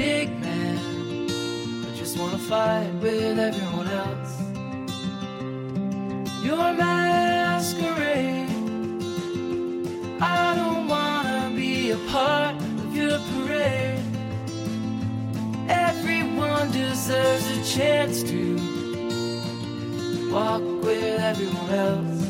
big man. I just wanna fight with everyone else. Your masquerade. I don't wanna be a part of your parade. Everyone deserves a chance to walk with everyone else